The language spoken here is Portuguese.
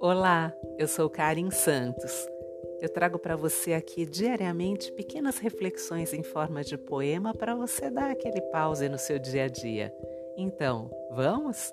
Olá, eu sou Karin Santos. Eu trago para você aqui diariamente pequenas reflexões em forma de poema para você dar aquele pause no seu dia a dia. Então, vamos?